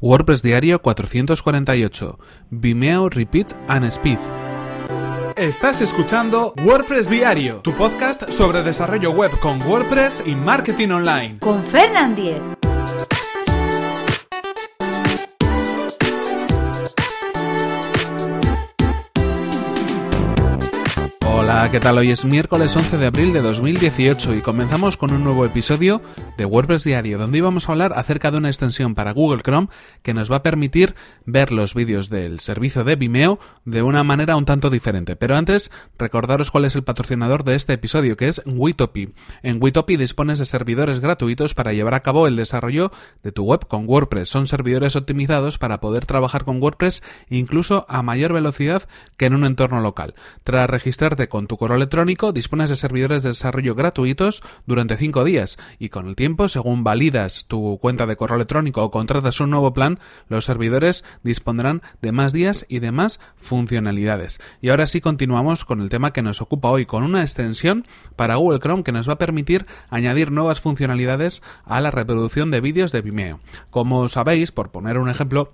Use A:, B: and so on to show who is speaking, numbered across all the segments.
A: WordPress Diario 448. Vimeo Repeat and Speed.
B: Estás escuchando WordPress Diario, tu podcast sobre desarrollo web con WordPress y marketing online.
C: Con Fernand Diez.
A: Hola, ¿qué tal? Hoy es miércoles 11 de abril de 2018 y comenzamos con un nuevo episodio de WordPress Diario, donde íbamos a hablar acerca de una extensión para Google Chrome que nos va a permitir ver los vídeos del servicio de Vimeo de una manera un tanto diferente. Pero antes, recordaros cuál es el patrocinador de este episodio, que es Witopi. En Witopi dispones de servidores gratuitos para llevar a cabo el desarrollo de tu web con WordPress. Son servidores optimizados para poder trabajar con WordPress incluso a mayor velocidad que en un entorno local. Tras registrarte con tu correo electrónico dispones de servidores de desarrollo gratuitos durante 5 días y con el tiempo, según validas tu cuenta de correo electrónico o contratas un nuevo plan, los servidores dispondrán de más días y de más funcionalidades. Y ahora sí continuamos con el tema que nos ocupa hoy, con una extensión para Google Chrome que nos va a permitir añadir nuevas funcionalidades a la reproducción de vídeos de Vimeo. Como sabéis, por poner un ejemplo,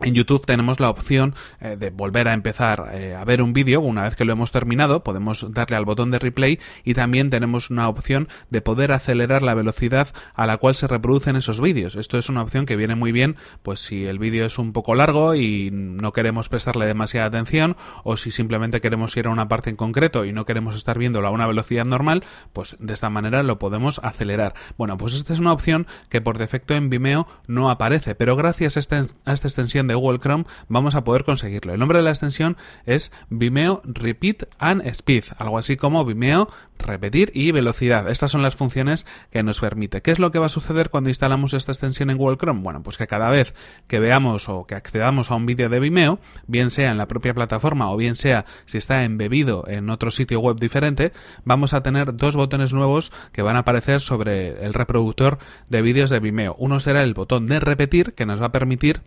A: en YouTube tenemos la opción eh, de volver a empezar eh, a ver un vídeo. Una vez que lo hemos terminado, podemos darle al botón de replay y también tenemos una opción de poder acelerar la velocidad a la cual se reproducen esos vídeos. Esto es una opción que viene muy bien, pues si el vídeo es un poco largo y no queremos prestarle demasiada atención, o si simplemente queremos ir a una parte en concreto y no queremos estar viéndolo a una velocidad normal, pues de esta manera lo podemos acelerar. Bueno, pues esta es una opción que por defecto en Vimeo no aparece, pero gracias a esta, a esta extensión de Google Chrome vamos a poder conseguirlo. El nombre de la extensión es Vimeo Repeat and Speed, algo así como Vimeo repetir y velocidad. Estas son las funciones que nos permite. ¿Qué es lo que va a suceder cuando instalamos esta extensión en Google Chrome? Bueno, pues que cada vez que veamos o que accedamos a un vídeo de Vimeo, bien sea en la propia plataforma o bien sea si está embebido en otro sitio web diferente, vamos a tener dos botones nuevos que van a aparecer sobre el reproductor de vídeos de Vimeo. Uno será el botón de repetir que nos va a permitir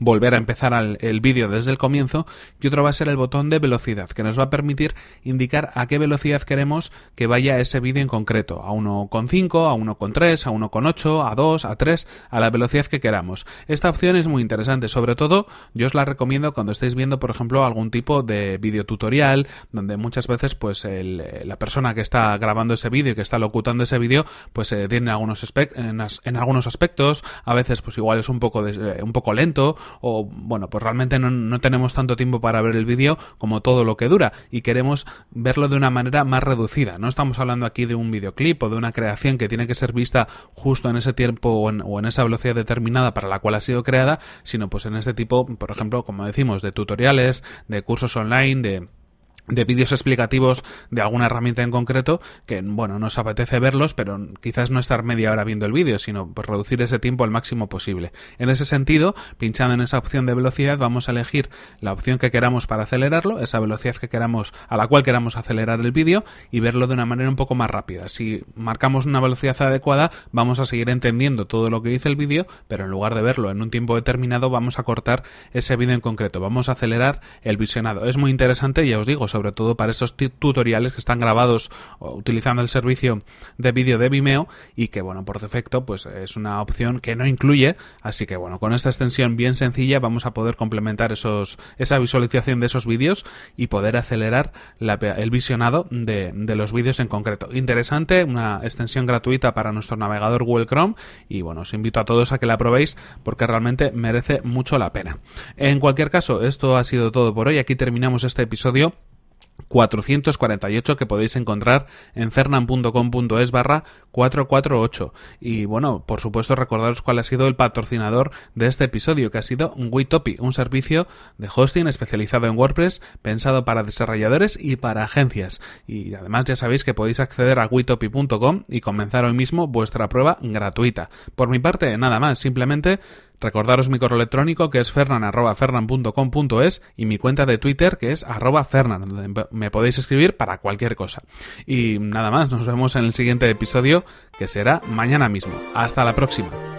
A: volver a empezar el vídeo desde el comienzo y otro va a ser el botón de velocidad que nos va a permitir indicar a qué velocidad queremos que vaya ese vídeo en concreto a 1.5 a 1.3 a 1.8 a 2 a 3 a la velocidad que queramos. Esta opción es muy interesante sobre todo yo os la recomiendo cuando estéis viendo por ejemplo algún tipo de vídeo tutorial donde muchas veces pues la persona que está grabando ese vídeo que está locutando ese vídeo pues eh, tiene algunos en, en, algunos aspectos a veces pues igual es un poco de, un poco lento o bueno, pues realmente no, tenemos tanto tiempo para ver el vídeo como todo lo que dura y queremos verlo de una manera más reducida. No estamos hablando aquí de un videoclip o de una creación que tiene que ser vista justo en ese tiempo o en, o en esa velocidad determinada para la cual ha sido creada, sino pues en este tipo, por ejemplo, como decimos, de tutoriales, de cursos online, de de vídeos explicativos de alguna herramienta en concreto que bueno nos apetece verlos pero quizás no estar media hora viendo el vídeo sino pues, reducir ese tiempo al máximo posible. En ese sentido pinchando en esa opción de velocidad vamos a elegir la opción que queramos para acelerarlo esa velocidad que queramos a la cual queramos acelerar el vídeo y verlo de una manera un poco más rápida. Si marcamos una velocidad adecuada vamos a seguir entendiendo todo lo que dice el vídeo pero en lugar de verlo en un tiempo determinado vamos a cortar ese vídeo en concreto. Vamos a acelerar el visionado. Es muy interesante ya os digo sobre todo para esos tutoriales que están grabados utilizando el servicio de vídeo de Vimeo y que bueno, por defecto pues es una opción que no incluye, así que bueno, con esta extensión bien sencilla vamos a poder complementar esos esa visualización de esos vídeos y poder acelerar el visionado de, de los vídeos en concreto. Interesante, una extensión gratuita para nuestro navegador Google Chrome y bueno, os invito a todos a que la probéis porque realmente merece mucho la pena. En cualquier caso, esto ha sido todo por hoy. Aquí terminamos este episodio 448 que podéis encontrar en fernan.com.es barra 448. Y bueno, por supuesto recordaros cuál ha sido el patrocinador de este episodio, que ha sido Witopi, un servicio de hosting especializado en WordPress, pensado para desarrolladores y para agencias. Y además ya sabéis que podéis acceder a witopi.com y comenzar hoy mismo vuestra prueba gratuita. Por mi parte, nada más, simplemente Recordaros mi correo electrónico que es fernan.fernan.com.es y mi cuenta de Twitter que es arroba fernan, donde me podéis escribir para cualquier cosa. Y nada más, nos vemos en el siguiente episodio que será mañana mismo. Hasta la próxima.